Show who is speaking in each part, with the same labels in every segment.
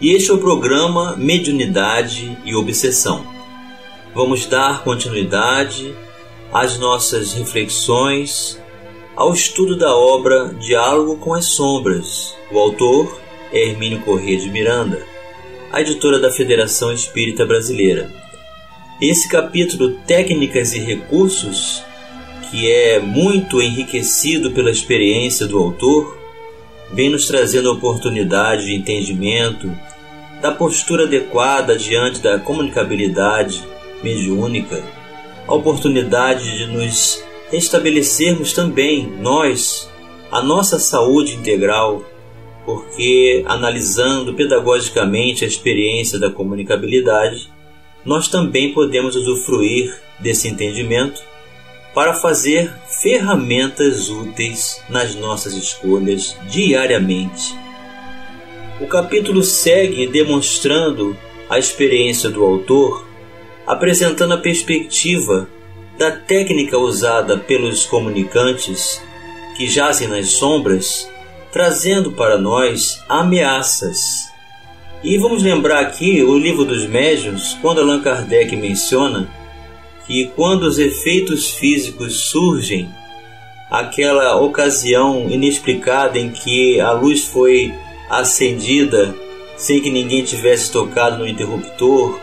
Speaker 1: e este é o programa Mediunidade e Obsessão. Vamos dar continuidade às nossas reflexões ao estudo da obra Diálogo com as Sombras. O autor é Hermínio Corrêa de Miranda, a editora da Federação Espírita Brasileira. Esse capítulo Técnicas e Recursos, que é muito enriquecido pela experiência do autor, vem nos trazendo a oportunidade de entendimento da postura adequada diante da comunicabilidade mediúnica, a oportunidade de nos restabelecermos também, nós, a nossa saúde integral, porque analisando pedagogicamente a experiência da comunicabilidade, nós também podemos usufruir desse entendimento para fazer ferramentas úteis nas nossas escolhas diariamente. O capítulo segue demonstrando a experiência do autor, apresentando a perspectiva da técnica usada pelos comunicantes que jazem nas sombras, trazendo para nós ameaças. E vamos lembrar aqui o livro dos médiuns, quando Allan Kardec menciona que quando os efeitos físicos surgem, aquela ocasião inexplicada em que a luz foi acendida sem que ninguém tivesse tocado no interruptor,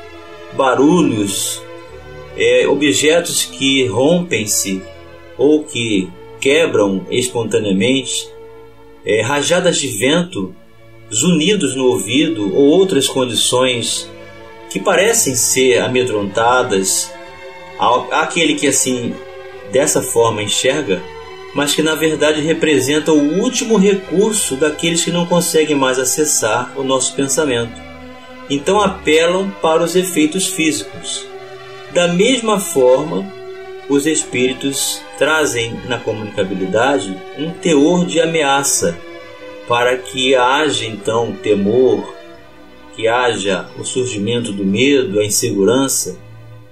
Speaker 1: barulhos, é, objetos que rompem-se ou que quebram espontaneamente, é, rajadas de vento, zunidos no ouvido ou outras condições que parecem ser amedrontadas. Aquele que assim dessa forma enxerga, mas que na verdade representa o último recurso daqueles que não conseguem mais acessar o nosso pensamento. Então apelam para os efeitos físicos. Da mesma forma, os espíritos trazem na comunicabilidade um teor de ameaça para que haja então temor, que haja o surgimento do medo, a insegurança,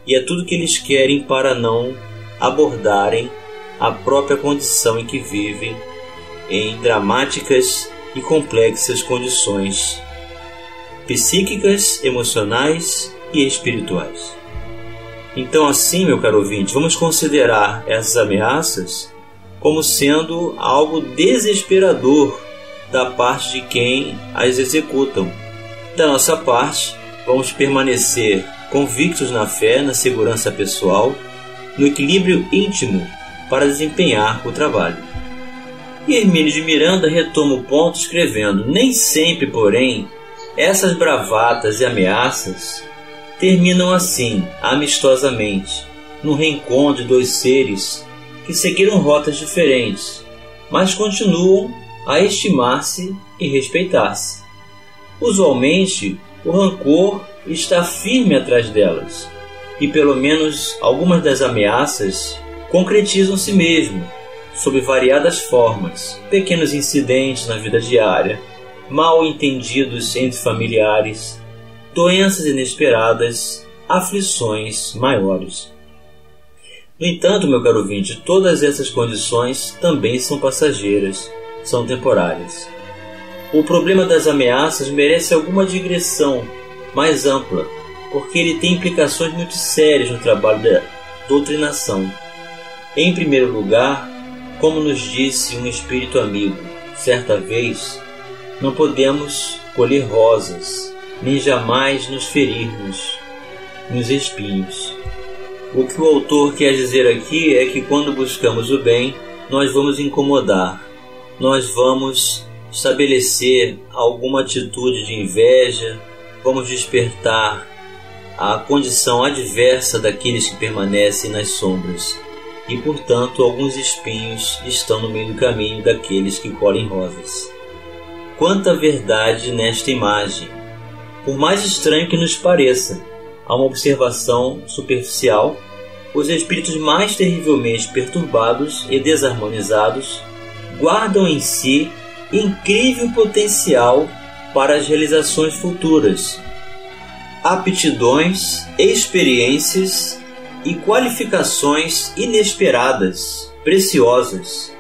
Speaker 1: e é tudo que eles querem para não abordarem a própria condição em que vivem em dramáticas e complexas condições psíquicas, emocionais e espirituais. Então, assim, meu caro ouvinte, vamos considerar essas ameaças como sendo algo desesperador da parte de quem as executam. Da nossa parte, vamos permanecer convictos na fé, na segurança pessoal, no equilíbrio íntimo para desempenhar o trabalho. E Hermínio de Miranda retoma o ponto escrevendo: Nem sempre, porém, essas bravatas e ameaças terminam assim, amistosamente, no reencontro de dois seres que seguiram rotas diferentes, mas continuam a estimar-se e respeitar-se. Usualmente, o rancor está firme atrás delas, e pelo menos algumas das ameaças concretizam-se mesmo, sob variadas formas, pequenos incidentes na vida diária, mal entendidos entre familiares, doenças inesperadas, aflições maiores. No entanto, meu caro ouvinte, todas essas condições também são passageiras, são temporárias. O problema das ameaças merece alguma digressão mais ampla, porque ele tem implicações muito sérias no trabalho da doutrinação. Em primeiro lugar, como nos disse um espírito amigo, certa vez, não podemos colher rosas, nem jamais nos ferirmos nos espinhos. O que o autor quer dizer aqui é que quando buscamos o bem, nós vamos incomodar, nós vamos estabelecer alguma atitude de inveja, vamos despertar a condição adversa daqueles que permanecem nas sombras, e portanto alguns espinhos estão no meio do caminho daqueles que colhem rosas. Quanta verdade nesta imagem! por mais estranho que nos pareça, a uma observação superficial, os espíritos mais terrivelmente perturbados e desarmonizados guardam em si incrível potencial para as realizações futuras, aptidões, experiências e qualificações inesperadas, preciosas,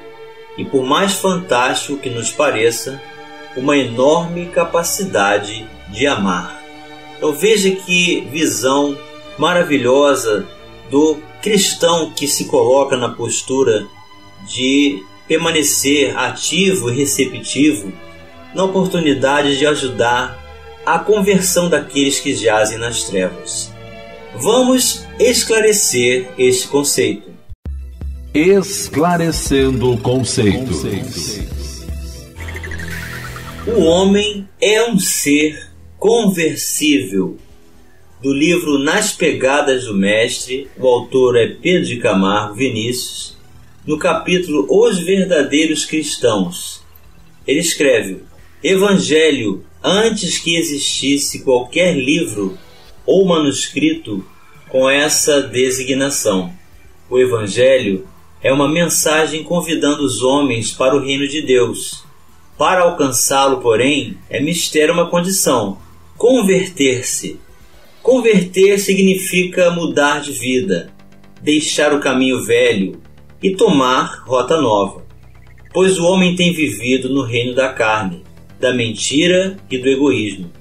Speaker 1: e por mais fantástico que nos pareça, uma enorme capacidade de amar. Então veja que visão maravilhosa do cristão que se coloca na postura de permanecer ativo e receptivo na oportunidade de ajudar a conversão daqueles que jazem nas trevas. Vamos esclarecer este conceito.
Speaker 2: Esclarecendo conceitos.
Speaker 1: O homem é um ser conversível. Do livro Nas Pegadas do Mestre, o autor é Pedro de Camargo Vinícius, no capítulo Os Verdadeiros Cristãos. Ele escreve: Evangelho, antes que existisse qualquer livro ou manuscrito com essa designação. O Evangelho é uma mensagem convidando os homens para o reino de Deus. Para alcançá-lo, porém, é mistério uma condição: converter-se. Converter significa mudar de vida, deixar o caminho velho e tomar rota nova. Pois o homem tem vivido no reino da carne, da mentira e do egoísmo.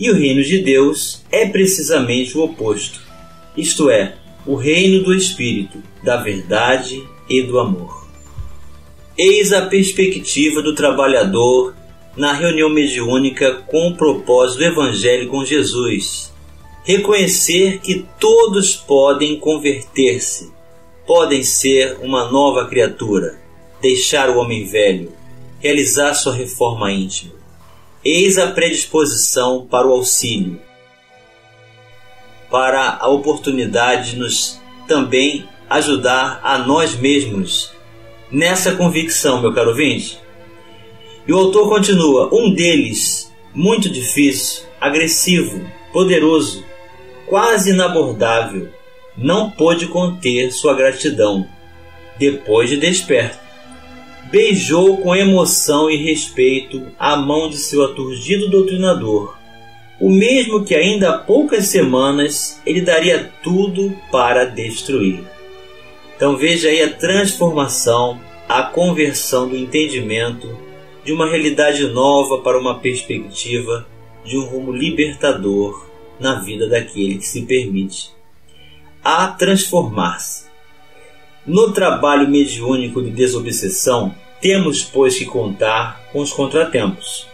Speaker 1: E o reino de Deus é precisamente o oposto, isto é, o reino do Espírito, da verdade e do amor. Eis a perspectiva do trabalhador na reunião mediúnica com o propósito do Evangelho com Jesus. Reconhecer que todos podem converter-se, podem ser uma nova criatura, deixar o homem velho, realizar sua reforma íntima. Eis a predisposição para o auxílio, para a oportunidade de nos também ajudar a nós mesmos nessa convicção, meu caro ouvinte. E o autor continua: um deles, muito difícil, agressivo, poderoso, quase inabordável, não pôde conter sua gratidão, depois de desperto. Beijou com emoção e respeito a mão de seu aturdido doutrinador o mesmo que ainda há poucas semanas ele daria tudo para destruir. Então veja aí a transformação, a conversão do entendimento de uma realidade nova para uma perspectiva de um rumo libertador na vida daquele que se permite a transformar-se. No trabalho mediúnico de desobsessão, temos, pois, que contar com os contratempos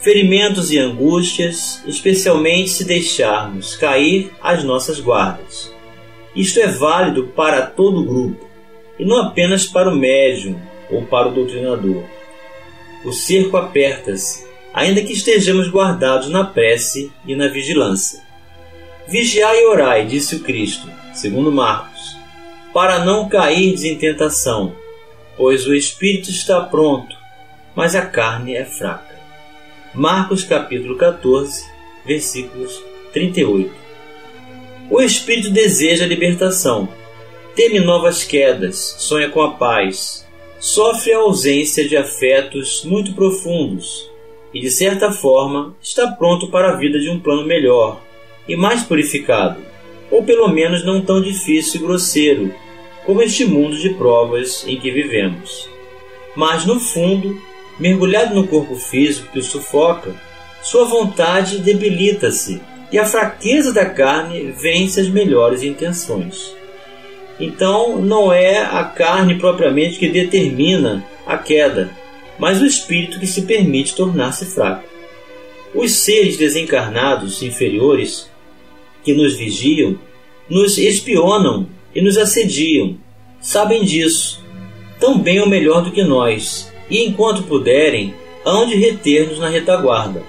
Speaker 1: ferimentos e angústias, especialmente se deixarmos cair as nossas guardas. Isto é válido para todo o grupo, e não apenas para o médium ou para o doutrinador. O cerco aperta-se, ainda que estejamos guardados na prece e na vigilância. Vigiai e orai, disse o Cristo, segundo Marcos, para não cair em tentação, pois o espírito está pronto, mas a carne é fraca. Marcos capítulo 14, versículos 38. O espírito deseja a libertação, teme novas quedas, sonha com a paz, sofre a ausência de afetos muito profundos e, de certa forma, está pronto para a vida de um plano melhor e mais purificado, ou pelo menos não tão difícil e grosseiro como este mundo de provas em que vivemos. Mas, no fundo, mergulhado no corpo físico que o sufoca, sua vontade debilita-se e a fraqueza da carne vence as melhores intenções. Então, não é a carne propriamente que determina a queda, mas o espírito que se permite tornar-se fraco. Os seres desencarnados inferiores que nos vigiam, nos espionam e nos assediam. Sabem disso, tão bem ou melhor do que nós, e enquanto puderem, hão de reter-nos na retaguarda.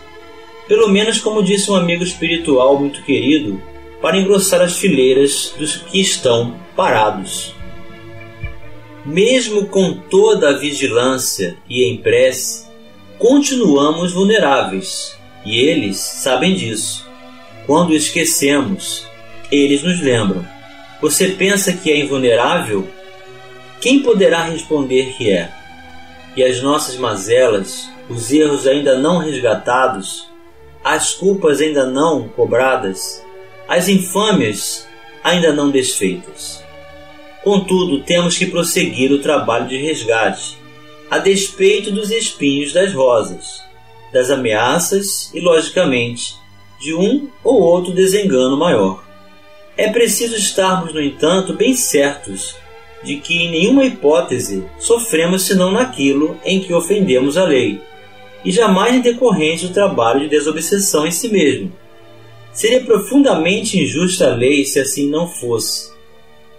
Speaker 1: Pelo menos, como disse um amigo espiritual muito querido, para engrossar as fileiras dos que estão parados. Mesmo com toda a vigilância e em prece, continuamos vulneráveis, e eles sabem disso. Quando esquecemos, eles nos lembram. Você pensa que é invulnerável? Quem poderá responder que é? E as nossas mazelas, os erros ainda não resgatados, as culpas ainda não cobradas, as infâmias ainda não desfeitas. Contudo, temos que prosseguir o trabalho de resgate, a despeito dos espinhos das rosas, das ameaças e, logicamente, de um ou outro desengano maior. É preciso estarmos, no entanto, bem certos de que em nenhuma hipótese sofremos senão naquilo em que ofendemos a lei, e jamais em do trabalho de desobsessão em si mesmo. Seria profundamente injusta a lei se assim não fosse.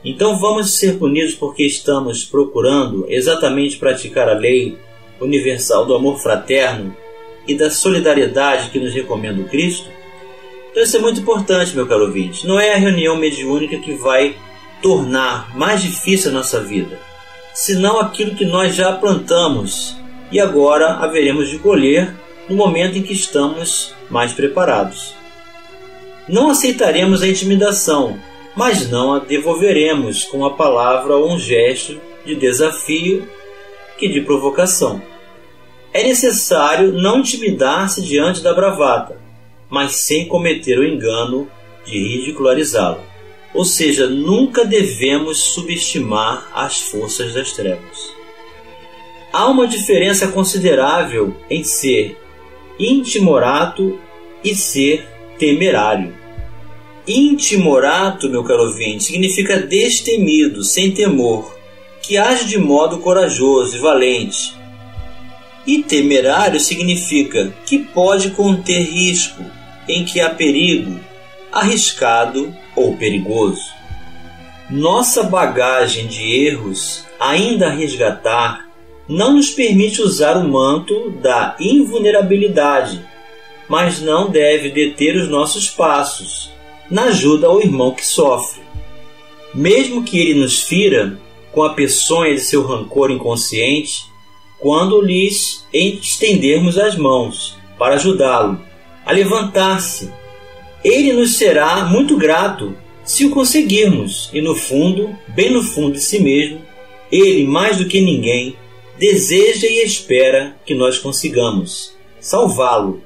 Speaker 1: Então vamos ser punidos porque estamos procurando exatamente praticar a lei universal do amor fraterno e da solidariedade que nos recomenda o Cristo? Então isso é muito importante, meu caro ouvinte. Não é a reunião mediúnica que vai tornar mais difícil a nossa vida, senão aquilo que nós já plantamos e agora haveremos de colher no momento em que estamos mais preparados. Não aceitaremos a intimidação, mas não a devolveremos com a palavra ou um gesto de desafio que de provocação. É necessário não intimidar-se diante da bravata, mas sem cometer o engano de ridicularizá-la. Ou seja, nunca devemos subestimar as forças das trevas. Há uma diferença considerável em ser intimorato e ser temerário. Intimorato, meu caro ouvinte, significa destemido, sem temor, que age de modo corajoso e valente. E temerário significa que pode conter risco, em que há perigo, arriscado ou perigoso. Nossa bagagem de erros, ainda a resgatar, não nos permite usar o manto da invulnerabilidade, mas não deve deter os nossos passos na ajuda ao irmão que sofre. Mesmo que ele nos fira com a peçonha de seu rancor inconsciente, quando lhes estendermos as mãos para ajudá-lo a levantar-se, ele nos será muito grato se o conseguirmos, e no fundo, bem no fundo de si mesmo, ele, mais do que ninguém, deseja e espera que nós consigamos salvá-lo,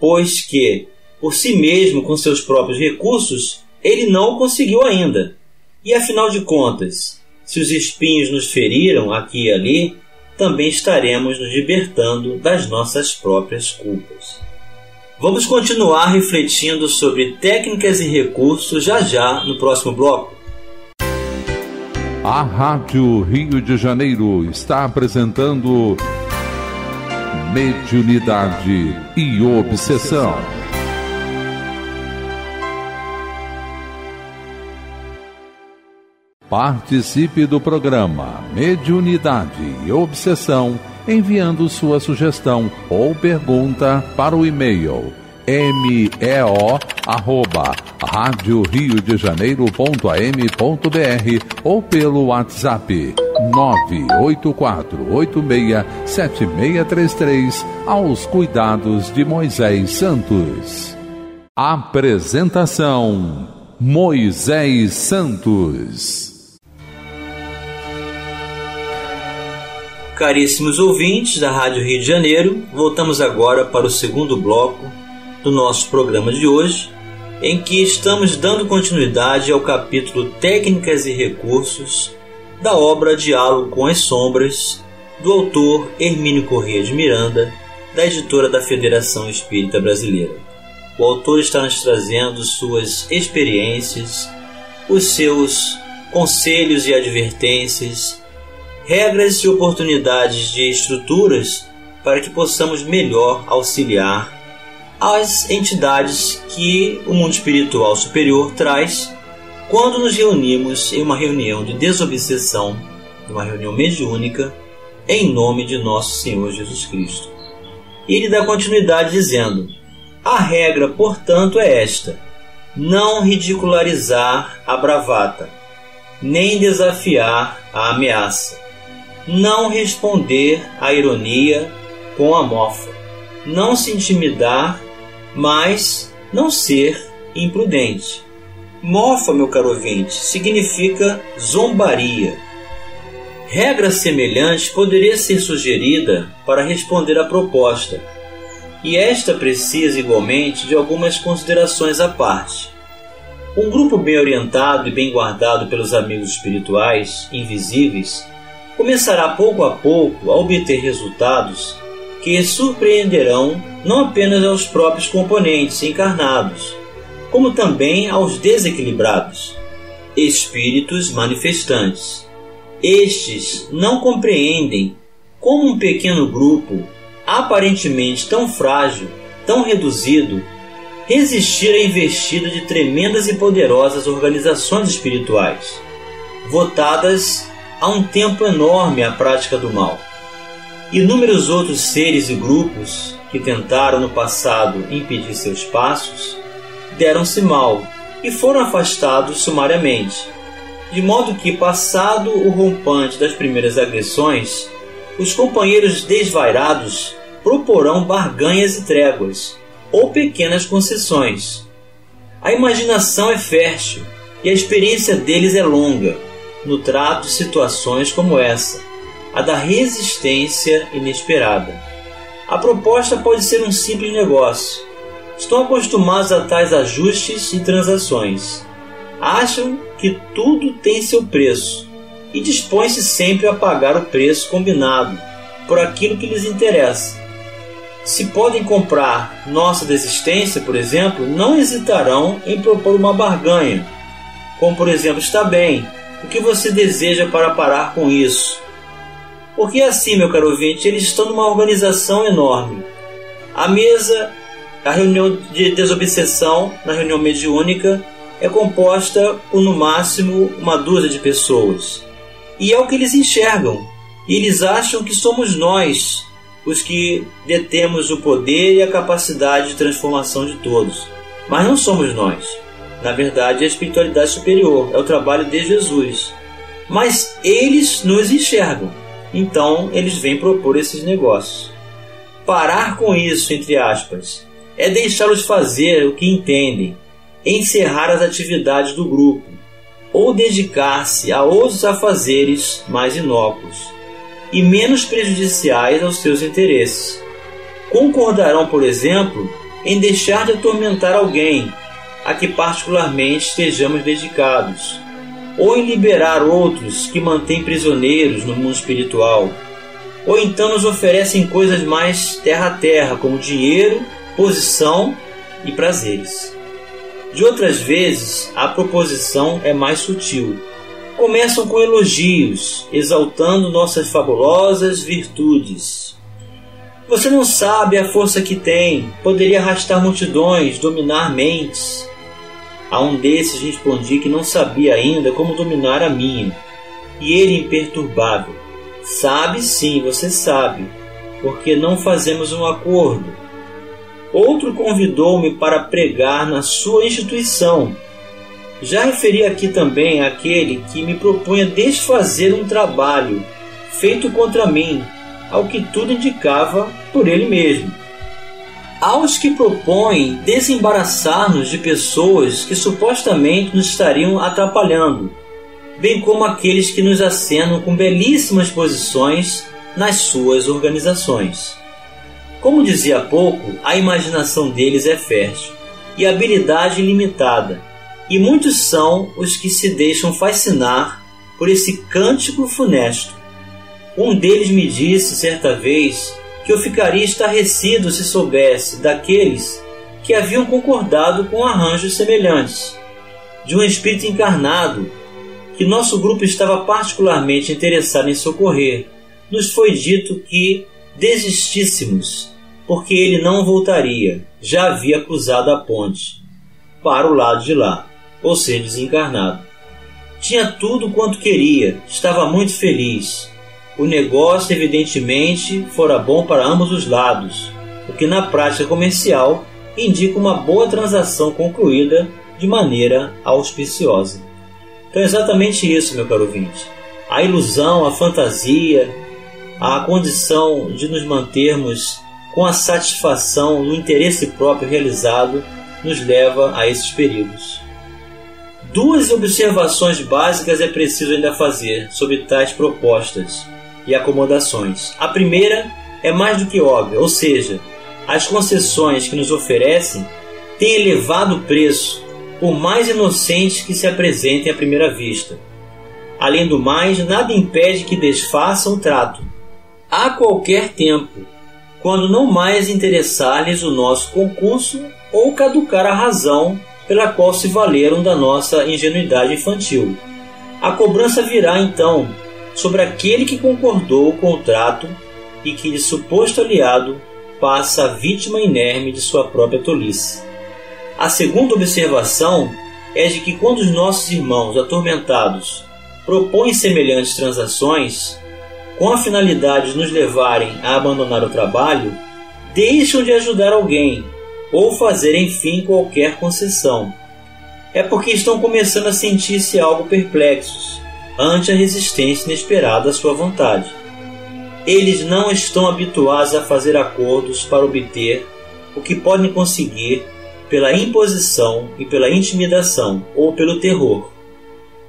Speaker 1: pois que, por si mesmo, com seus próprios recursos, ele não o conseguiu ainda. E afinal de contas, se os espinhos nos feriram aqui e ali, também estaremos nos libertando das nossas próprias culpas. Vamos continuar refletindo sobre técnicas e recursos já já no próximo bloco.
Speaker 2: A Rádio Rio de Janeiro está apresentando Mediunidade e Obsessão. Participe do programa Mediunidade e Obsessão enviando sua sugestão ou pergunta para o e-mail meo arroba rádio Rio de Janeiro.am.br ou pelo WhatsApp 984867633 aos cuidados de Moisés Santos. Apresentação Moisés Santos.
Speaker 1: Caríssimos ouvintes da Rádio Rio de Janeiro, voltamos agora para o segundo bloco do nosso programa de hoje, em que estamos dando continuidade ao capítulo Técnicas e Recursos da obra Diálogo com as Sombras, do autor Hermínio Corrêa de Miranda, da editora da Federação Espírita Brasileira. O autor está nos trazendo suas experiências, os seus conselhos e advertências regras e oportunidades de estruturas para que possamos melhor auxiliar as entidades que o mundo espiritual superior traz quando nos reunimos em uma reunião de desobsessão, uma reunião mediúnica, em nome de nosso Senhor Jesus Cristo. Ele dá continuidade dizendo: A regra, portanto, é esta: não ridicularizar a bravata, nem desafiar a ameaça não responder à ironia com a mofa, não se intimidar mas não ser imprudente. Mofa, meu caro ouvinte, significa zombaria. Regra semelhante poderia ser sugerida para responder à proposta, e esta precisa igualmente de algumas considerações à parte. Um grupo bem orientado e bem guardado pelos amigos espirituais invisíveis começará pouco a pouco a obter resultados que surpreenderão não apenas aos próprios componentes encarnados, como também aos desequilibrados, espíritos manifestantes. Estes não compreendem como um pequeno grupo, aparentemente tão frágil, tão reduzido, resistir à investida de tremendas e poderosas organizações espirituais, votadas há um tempo enorme à prática do mal. Inúmeros outros seres e grupos que tentaram no passado impedir seus passos deram-se mal e foram afastados sumariamente, de modo que, passado o rompante das primeiras agressões, os companheiros desvairados proporão barganhas e tréguas ou pequenas concessões. A imaginação é fértil e a experiência deles é longa no trato de situações como essa, a da resistência inesperada. A proposta pode ser um simples negócio. Estão acostumados a tais ajustes e transações. Acham que tudo tem seu preço e dispõem-se sempre a pagar o preço combinado por aquilo que lhes interessa se podem comprar nossa desistência, por exemplo, não hesitarão em propor uma barganha. Como, por exemplo, está bem, o que você deseja para parar com isso? Porque assim, meu caro ouvinte, eles estão numa organização enorme. A mesa, a reunião de desobsessão, na reunião mediúnica, é composta por no máximo uma dúzia de pessoas. E é o que eles enxergam. E eles acham que somos nós, os que detemos o poder e a capacidade de transformação de todos. Mas não somos nós. Na verdade, a espiritualidade superior, é o trabalho de Jesus. Mas eles nos enxergam, então eles vêm propor esses negócios. Parar com isso, entre aspas, é deixá-los fazer o que entendem, encerrar as atividades do grupo, ou dedicar-se a outros afazeres mais inócuos e menos prejudiciais aos seus interesses. Concordarão, por exemplo, em deixar de atormentar alguém a que particularmente estejamos dedicados, ou em liberar outros que mantêm prisioneiros no mundo espiritual, ou então nos oferecem coisas mais terra a terra, como dinheiro, posição e prazeres. De outras vezes, a proposição é mais sutil começam com elogios, exaltando nossas fabulosas virtudes. Você não sabe a força que tem, poderia arrastar multidões, dominar mentes. A um desses respondi que não sabia ainda como dominar a minha. E ele, imperturbável, sabe sim, você sabe, porque não fazemos um acordo. Outro convidou-me para pregar na sua instituição já referi aqui também aquele que me propunha desfazer um trabalho feito contra mim, ao que tudo indicava por ele mesmo. Aos que propõem desembaraçar-nos de pessoas que supostamente nos estariam atrapalhando, bem como aqueles que nos acenam com belíssimas posições nas suas organizações. Como dizia há pouco, a imaginação deles é fértil e habilidade ilimitada e muitos são os que se deixam fascinar por esse cântico funesto. Um deles me disse certa vez que eu ficaria estarrecido se soubesse daqueles que haviam concordado com arranjos semelhantes, de um espírito encarnado que nosso grupo estava particularmente interessado em socorrer. Nos foi dito que desistíssemos, porque ele não voltaria, já havia cruzado a ponte para o lado de lá ou ser desencarnado. Tinha tudo quanto queria, estava muito feliz. O negócio, evidentemente, fora bom para ambos os lados, o que na prática comercial indica uma boa transação concluída de maneira auspiciosa. Então é exatamente isso, meu caro ouvinte. A ilusão, a fantasia, a condição de nos mantermos com a satisfação no interesse próprio realizado nos leva a esses perigos. Duas observações básicas é preciso ainda fazer sobre tais propostas e acomodações. A primeira é mais do que óbvia, ou seja, as concessões que nos oferecem têm elevado preço, por mais inocentes que se apresentem à primeira vista. Além do mais, nada impede que desfaçam o trato, a qualquer tempo, quando não mais interessar-lhes o nosso concurso ou caducar a razão pela qual se valeram da nossa ingenuidade infantil. A cobrança virá então sobre aquele que concordou com o trato e que, de suposto aliado, passa a vítima inerme de sua própria tolice. A segunda observação é de que quando os nossos irmãos atormentados propõem semelhantes transações, com a finalidade de nos levarem a abandonar o trabalho, deixam de ajudar alguém ou fazer enfim qualquer concessão. É porque estão começando a sentir-se algo perplexos ante a resistência inesperada à sua vontade. Eles não estão habituados a fazer acordos para obter o que podem conseguir pela imposição e pela intimidação ou pelo terror.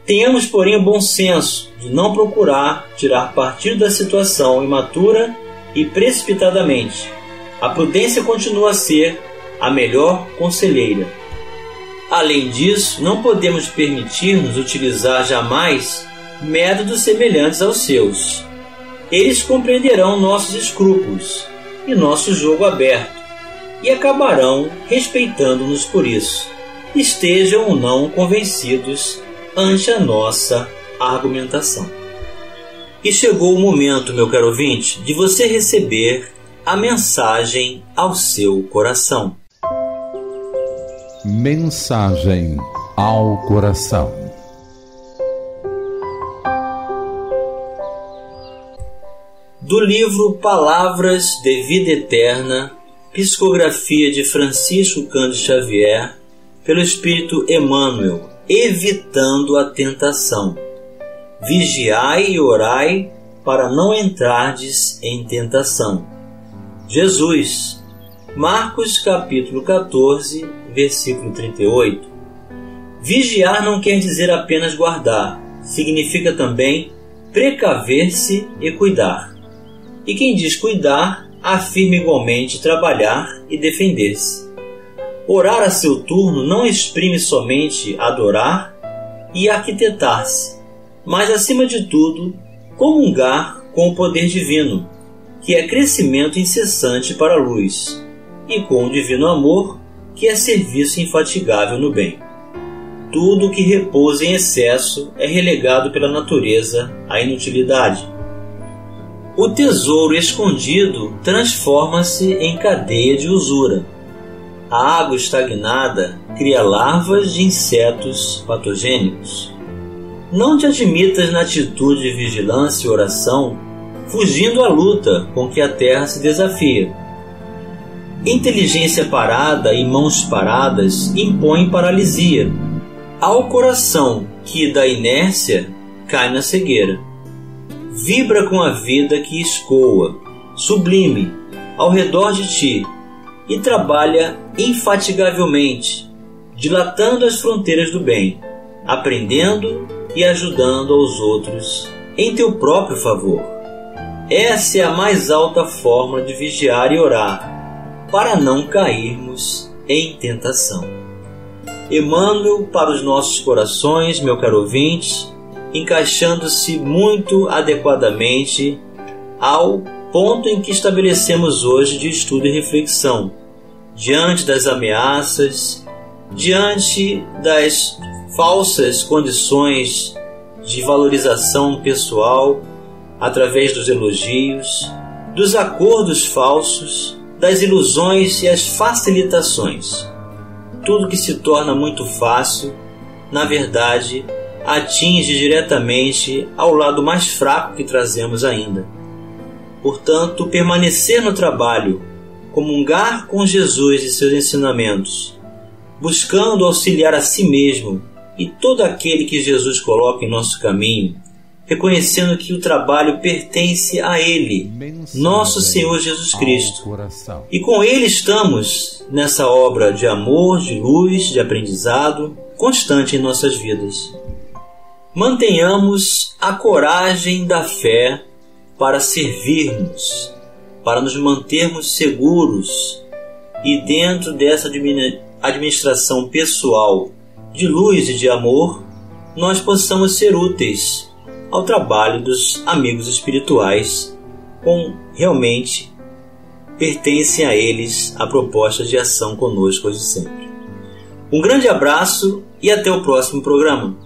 Speaker 1: Tenhamos, porém, o bom senso de não procurar tirar partido da situação imatura e precipitadamente. A prudência continua a ser a melhor conselheira. Além disso, não podemos permitir-nos utilizar jamais métodos semelhantes aos seus. Eles compreenderão nossos escrúpulos e nosso jogo aberto e acabarão respeitando-nos por isso, estejam ou não convencidos ante a nossa argumentação. E chegou o momento, meu caro ouvinte, de você receber a mensagem ao seu coração.
Speaker 2: Mensagem ao coração.
Speaker 1: Do livro Palavras de Vida Eterna, psicografia de Francisco Cândido Xavier, pelo Espírito Emmanuel, evitando a tentação. Vigiai e orai para não entrardes em tentação. Jesus, Marcos capítulo 14, versículo 38. Vigiar não quer dizer apenas guardar, significa também precaver-se e cuidar. E quem diz cuidar, afirma igualmente trabalhar e defender-se. Orar a seu turno não exprime somente adorar e arquitetar-se, mas acima de tudo, comungar com o poder divino, que é crescimento incessante para a luz, e com o divino amor, que é serviço infatigável no bem. Tudo que repousa em excesso é relegado pela natureza à inutilidade. O tesouro escondido transforma-se em cadeia de usura. A água estagnada cria larvas de insetos patogênicos. Não te admitas na atitude de vigilância e oração, fugindo à luta com que a terra se desafia Inteligência parada e mãos paradas impõem paralisia. Ao coração que da inércia cai na cegueira. Vibra com a vida que escoa, sublime, ao redor de ti e trabalha infatigavelmente, dilatando as fronteiras do bem, aprendendo e ajudando aos outros em teu próprio favor. Essa é a mais alta forma de vigiar e orar para não cairmos em tentação. Emmanuel para os nossos corações, meu caro ouvinte, encaixando-se muito adequadamente ao ponto em que estabelecemos hoje de estudo e reflexão, diante das ameaças, diante das falsas condições de valorização pessoal através dos elogios, dos acordos falsos das ilusões e as facilitações. Tudo que se torna muito fácil, na verdade, atinge diretamente ao lado mais fraco que trazemos ainda. Portanto, permanecer no trabalho, comungar com Jesus e seus ensinamentos, buscando auxiliar a si mesmo e todo aquele que Jesus coloca em nosso caminho, reconhecendo que o trabalho pertence a Ele, nosso Senhor Jesus Cristo. E com Ele estamos nessa obra de amor, de luz, de aprendizado constante em nossas vidas. Mantenhamos a coragem da fé para servirmos, para nos mantermos seguros e dentro dessa administração pessoal de luz e de amor, nós possamos ser úteis ao trabalho dos amigos espirituais, com realmente pertencem a eles a proposta de ação conosco hoje sempre. Um grande abraço e até o próximo programa.